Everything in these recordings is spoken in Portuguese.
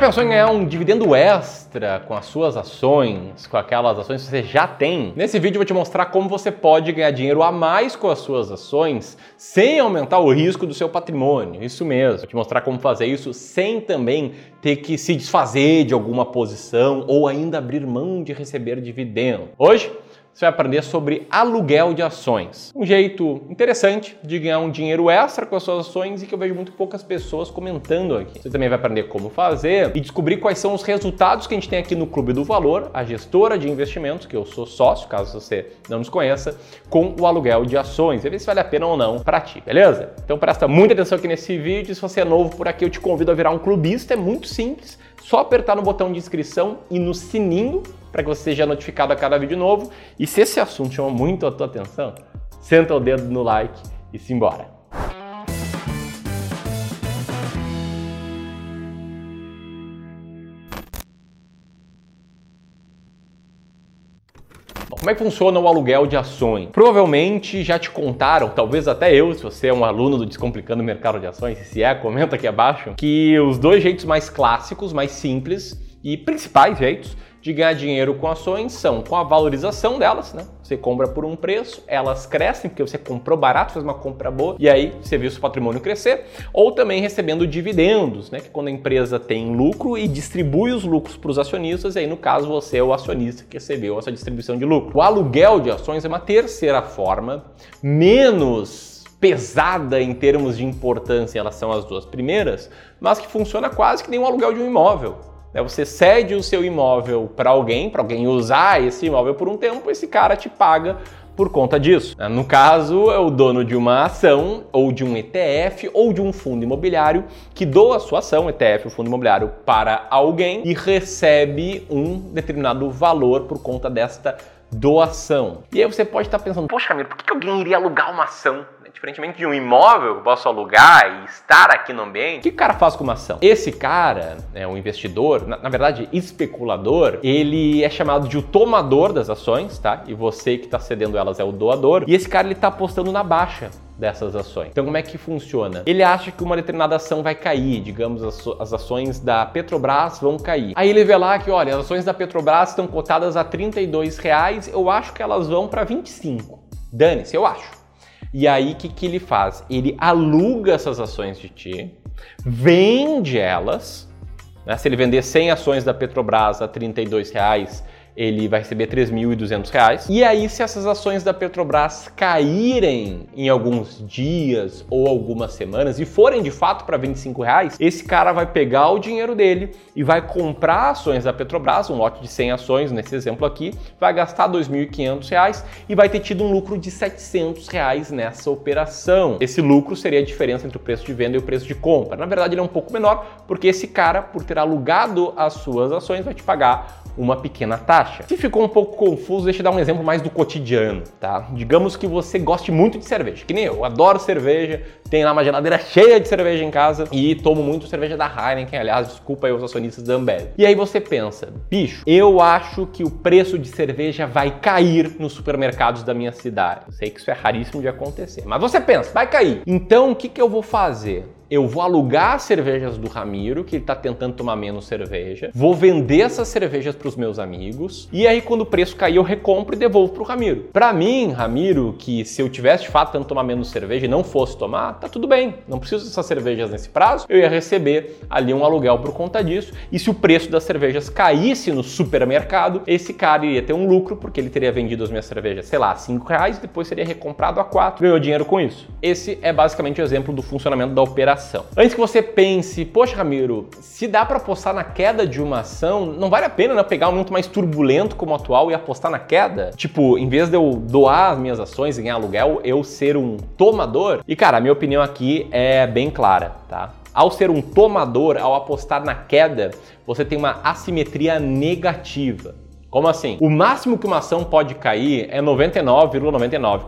pensou em ganhar um dividendo extra com as suas ações, com aquelas ações que você já tem? Nesse vídeo eu vou te mostrar como você pode ganhar dinheiro a mais com as suas ações sem aumentar o risco do seu patrimônio. Isso mesmo. Vou te mostrar como fazer isso sem também ter que se desfazer de alguma posição ou ainda abrir mão de receber dividendo. Hoje você vai aprender sobre aluguel de ações. Um jeito interessante de ganhar um dinheiro extra com as suas ações e que eu vejo muito poucas pessoas comentando aqui. Você também vai aprender como fazer e descobrir quais são os resultados que a gente tem aqui no Clube do Valor, a gestora de investimentos, que eu sou sócio, caso você não nos conheça, com o aluguel de ações. E ver se vale a pena ou não para ti, beleza? Então presta muita atenção aqui nesse vídeo. Se você é novo por aqui, eu te convido a virar um clubista. É muito simples. Só apertar no botão de inscrição e no sininho para que você seja notificado a cada vídeo novo. E se esse assunto chama muito a tua atenção, senta o dedo no like e simbora. Como é que funciona o aluguel de ações? Provavelmente já te contaram, talvez até eu, se você é um aluno do Descomplicando o Mercado de Ações, se é, comenta aqui abaixo, que os dois jeitos mais clássicos, mais simples e principais jeitos de ganhar dinheiro com ações são com a valorização delas, né? Você compra por um preço, elas crescem porque você comprou barato, fez uma compra boa e aí você viu seu patrimônio crescer, ou também recebendo dividendos, né? Que quando a empresa tem lucro e distribui os lucros para os acionistas, e aí no caso você é o acionista que recebeu essa distribuição de lucro. O aluguel de ações é uma terceira forma menos pesada em termos de importância em relação às duas primeiras, mas que funciona quase que nem um aluguel de um imóvel. Né? Você cede o seu imóvel para alguém, para alguém usar esse imóvel por um tempo, esse cara te paga por conta disso. Né? No caso, é o dono de uma ação, ou de um ETF, ou de um fundo imobiliário que doa sua ação, ETF ou fundo imobiliário, para alguém e recebe um determinado valor por conta desta doação. E aí você pode estar pensando, poxa, amigo, por que alguém iria alugar uma ação? Diferentemente de um imóvel que eu posso alugar e estar aqui no ambiente, o que o cara faz com uma ação? Esse cara, é um investidor, na, na, verdade, especulador, ele é chamado de o tomador das ações, tá? E você que está cedendo elas é o doador. E esse cara ele está apostando na baixa dessas ações. Então, como é que funciona? Ele acha que uma determinada ação vai cair, digamos, as, as ações da Petrobras vão cair. Aí ele vê lá que, olha, as ações da Petrobras estão cotadas a 32 reais, eu acho que elas vão para 25. Dane-se, eu acho. E aí, o que, que ele faz? Ele aluga essas ações de ti, vende elas. Né? Se ele vender 100 ações da Petrobras a 32 reais, ele vai receber R$ 3.200. E aí, se essas ações da Petrobras caírem em alguns dias ou algumas semanas e forem de fato para 25 reais, esse cara vai pegar o dinheiro dele e vai comprar ações da Petrobras, um lote de 100 ações nesse exemplo aqui, vai gastar R$ 2.500 e vai ter tido um lucro de 700 reais nessa operação. Esse lucro seria a diferença entre o preço de venda e o preço de compra. Na verdade, ele é um pouco menor, porque esse cara, por ter alugado as suas ações, vai te pagar uma pequena taxa. Se ficou um pouco confuso, deixa eu dar um exemplo mais do cotidiano, tá? Digamos que você goste muito de cerveja, que nem eu, eu adoro cerveja, tenho lá uma geladeira cheia de cerveja em casa e tomo muito cerveja da Heineken, aliás, desculpa aí os acionistas da Ambev. E aí você pensa, bicho, eu acho que o preço de cerveja vai cair nos supermercados da minha cidade. Eu sei que isso é raríssimo de acontecer, mas você pensa, vai cair. Então o que, que eu vou fazer? Eu vou alugar as cervejas do Ramiro, que ele está tentando tomar menos cerveja, vou vender essas cervejas para os meus amigos, e aí quando o preço cair eu recompro e devolvo para o Ramiro. Para mim, Ramiro, que se eu tivesse de fato tentando tomar menos cerveja e não fosse tomar, tá tudo bem, não preciso dessas cervejas nesse prazo, eu ia receber ali um aluguel por conta disso, e se o preço das cervejas caísse no supermercado, esse cara iria ter um lucro, porque ele teria vendido as minhas cervejas, sei lá, 5 reais, depois seria recomprado a 4, ganhou dinheiro com isso. Esse é basicamente o exemplo do funcionamento da operação Antes que você pense, poxa, Ramiro, se dá para apostar na queda de uma ação, não vale a pena né, pegar um momento mais turbulento como o atual e apostar na queda? Tipo, em vez de eu doar as minhas ações e ganhar aluguel, eu ser um tomador? E cara, a minha opinião aqui é bem clara, tá? Ao ser um tomador, ao apostar na queda, você tem uma assimetria negativa. Como assim? O máximo que uma ação pode cair é 99,99%.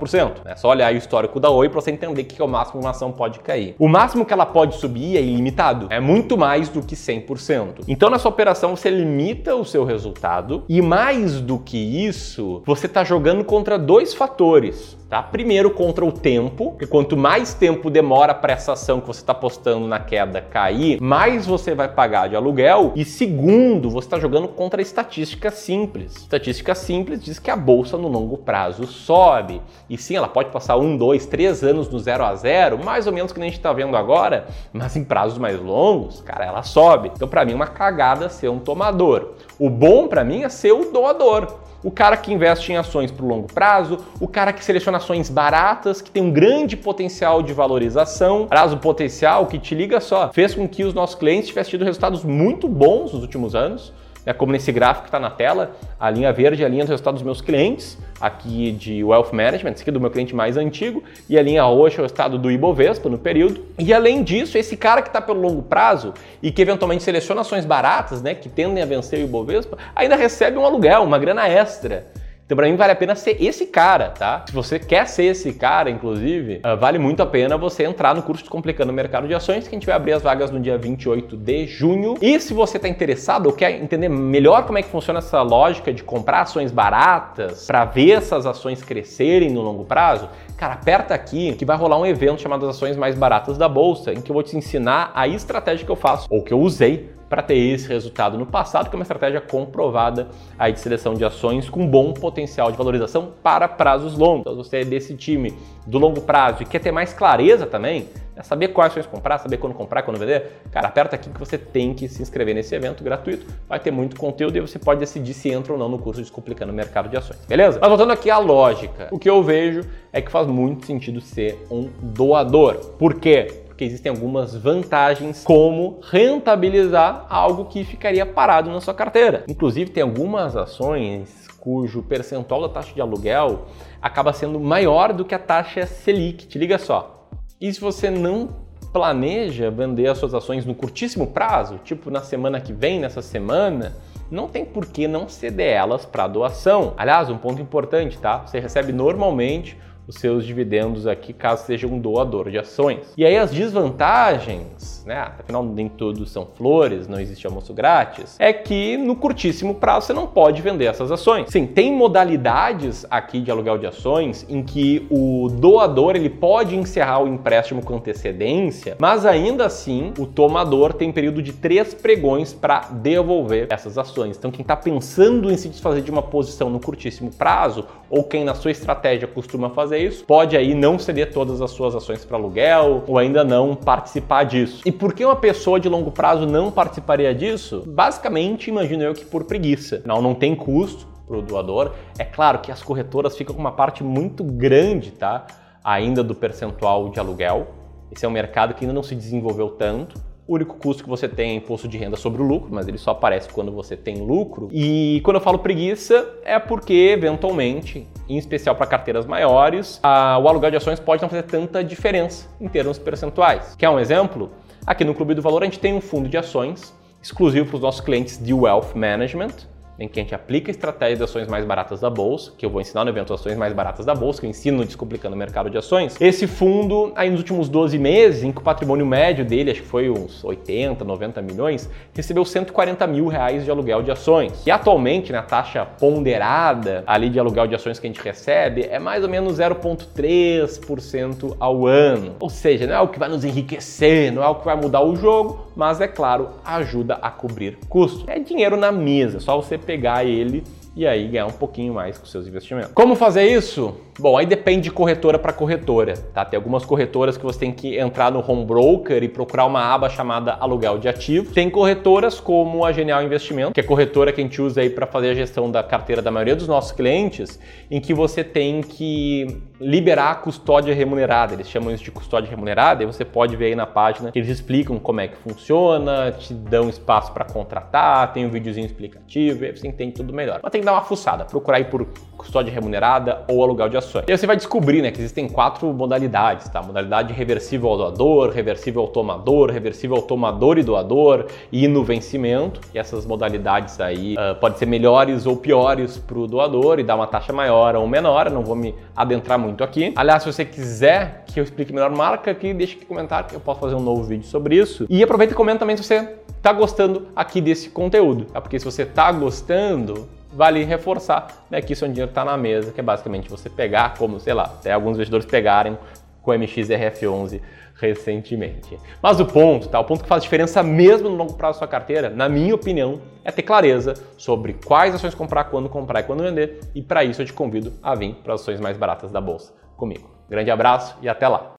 ,99%. É só olhar o histórico da Oi para você entender que é o máximo que uma ação pode cair. O máximo que ela pode subir é ilimitado. É muito mais do que 100%. Então, nessa operação, você limita o seu resultado e mais do que isso, você está jogando contra dois fatores. Tá? Primeiro, contra o tempo, porque quanto mais tempo demora para essa ação que você está postando na queda cair, mais você vai pagar de aluguel. E segundo, você está jogando contra a estatística simples. Estatística simples diz que a bolsa no longo prazo sobe. E sim, ela pode passar um, dois, três anos no zero a zero, mais ou menos que a gente está vendo agora, mas em prazos mais longos, cara, ela sobe. Então, para mim, é uma cagada ser um tomador. O bom para mim é ser o doador o cara que investe em ações para longo prazo, o cara que seleciona ações baratas, que tem um grande potencial de valorização. Aliás, o potencial que te liga só, fez com que os nossos clientes tivessem tido resultados muito bons nos últimos anos né, como nesse gráfico que está na tela, a linha verde é a linha dos resultados dos meus clientes, aqui de Wealth Management, esse aqui é do meu cliente mais antigo, e a linha roxa é o estado do Ibovespa no período. E além disso, esse cara que está pelo longo prazo e que eventualmente seleciona ações baratas, né, que tendem a vencer o Ibovespa, ainda recebe um aluguel, uma grana extra. Então, para mim, vale a pena ser esse cara, tá? Se você quer ser esse cara, inclusive, uh, vale muito a pena você entrar no curso Descomplicando o Mercado de Ações, que a gente vai abrir as vagas no dia 28 de junho. E se você está interessado ou quer entender melhor como é que funciona essa lógica de comprar ações baratas para ver essas ações crescerem no longo prazo, cara, aperta aqui que vai rolar um evento chamado as Ações Mais Baratas da Bolsa, em que eu vou te ensinar a estratégia que eu faço ou que eu usei para ter esse resultado no passado, que é uma estratégia comprovada aí de seleção de ações com bom potencial de valorização para prazos longos. Então, se você é desse time do longo prazo e quer ter mais clareza também, né, saber quais ações comprar, saber quando comprar, quando vender, cara, aperta aqui que você tem que se inscrever nesse evento gratuito. Vai ter muito conteúdo e você pode decidir se entra ou não no curso Descomplicando o Mercado de Ações, beleza? Mas voltando aqui à lógica, o que eu vejo é que faz muito sentido ser um doador. Por quê? Porque existem algumas vantagens como rentabilizar algo que ficaria parado na sua carteira. Inclusive, tem algumas ações cujo percentual da taxa de aluguel acaba sendo maior do que a taxa Selic. Te liga só. E se você não planeja vender as suas ações no curtíssimo prazo, tipo na semana que vem, nessa semana, não tem por que não ceder elas para doação. Aliás, um ponto importante, tá? Você recebe normalmente os seus dividendos aqui, caso seja um doador de ações. E aí as desvantagens, né? Afinal, nem tudo são flores, não existe almoço grátis, é que no curtíssimo prazo você não pode vender essas ações. Sim, tem modalidades aqui de aluguel de ações em que o doador ele pode encerrar o empréstimo com antecedência, mas ainda assim o tomador tem período de três pregões para devolver essas ações. Então, quem está pensando em se desfazer de uma posição no curtíssimo prazo, ou quem na sua estratégia costuma fazer isso, pode aí não ceder todas as suas ações para aluguel ou ainda não participar disso. E por que uma pessoa de longo prazo não participaria disso? Basicamente, imagino eu que por preguiça. Não, não tem custo para o doador. É claro que as corretoras ficam com uma parte muito grande, tá? Ainda do percentual de aluguel. Esse é um mercado que ainda não se desenvolveu tanto. O único custo que você tem é imposto de renda sobre o lucro, mas ele só aparece quando você tem lucro. E quando eu falo preguiça, é porque, eventualmente, em especial para carteiras maiores, a, o aluguel de ações pode não fazer tanta diferença em termos percentuais. Quer um exemplo? Aqui no Clube do Valor a gente tem um fundo de ações exclusivo para os nossos clientes de Wealth Management em que a gente aplica estratégias de ações mais baratas da bolsa, que eu vou ensinar no evento Ações Mais Baratas da Bolsa, que eu ensino no Descomplicando o Mercado de Ações. Esse fundo, aí nos últimos 12 meses, em que o patrimônio médio dele, acho que foi uns 80, 90 milhões, recebeu 140 mil reais de aluguel de ações. E atualmente, né, a taxa ponderada ali de aluguel de ações que a gente recebe é mais ou menos 0,3% ao ano. Ou seja, não é o que vai nos enriquecer, não é o que vai mudar o jogo, mas é claro, ajuda a cobrir custos. É dinheiro na mesa, só você pegar ele e aí ganhar um pouquinho mais com seus investimentos. Como fazer isso? Bom, aí depende de corretora para corretora, tá? Tem algumas corretoras que você tem que entrar no home broker e procurar uma aba chamada aluguel de ativos. Tem corretoras como a Genial Investimento, que é corretora que a gente usa aí para fazer a gestão da carteira da maioria dos nossos clientes, em que você tem que liberar a custódia remunerada. Eles chamam isso de custódia remunerada e você pode ver aí na página que eles explicam como é que funciona, te dão espaço para contratar, tem um videozinho explicativo, aí você entende tudo melhor. Mas tem que dar uma fuçada, procurar aí por custódia remunerada ou aluguel de ações. E aí você vai descobrir né, que existem quatro modalidades, tá? Modalidade reversível ao doador, reversível ao tomador, reversível ao tomador e doador e no vencimento. E essas modalidades aí uh, podem ser melhores ou piores para o doador e dar uma taxa maior ou menor. Não vou me adentrar muito aqui. Aliás, se você quiser que eu explique melhor, marca aqui, deixa aqui comentário que eu posso fazer um novo vídeo sobre isso. E aproveita e comenta também se você está gostando aqui desse conteúdo. É porque se você está gostando, vale reforçar né, que seu dinheiro está na mesa, que é basicamente você pegar, como, sei lá, até alguns investidores pegarem com o MXRF11 recentemente. Mas o ponto, tá? O ponto que faz diferença mesmo no longo prazo da sua carteira, na minha opinião, é ter clareza sobre quais ações comprar, quando comprar e quando vender. E para isso eu te convido a vir para as ações mais baratas da bolsa comigo. Grande abraço e até lá.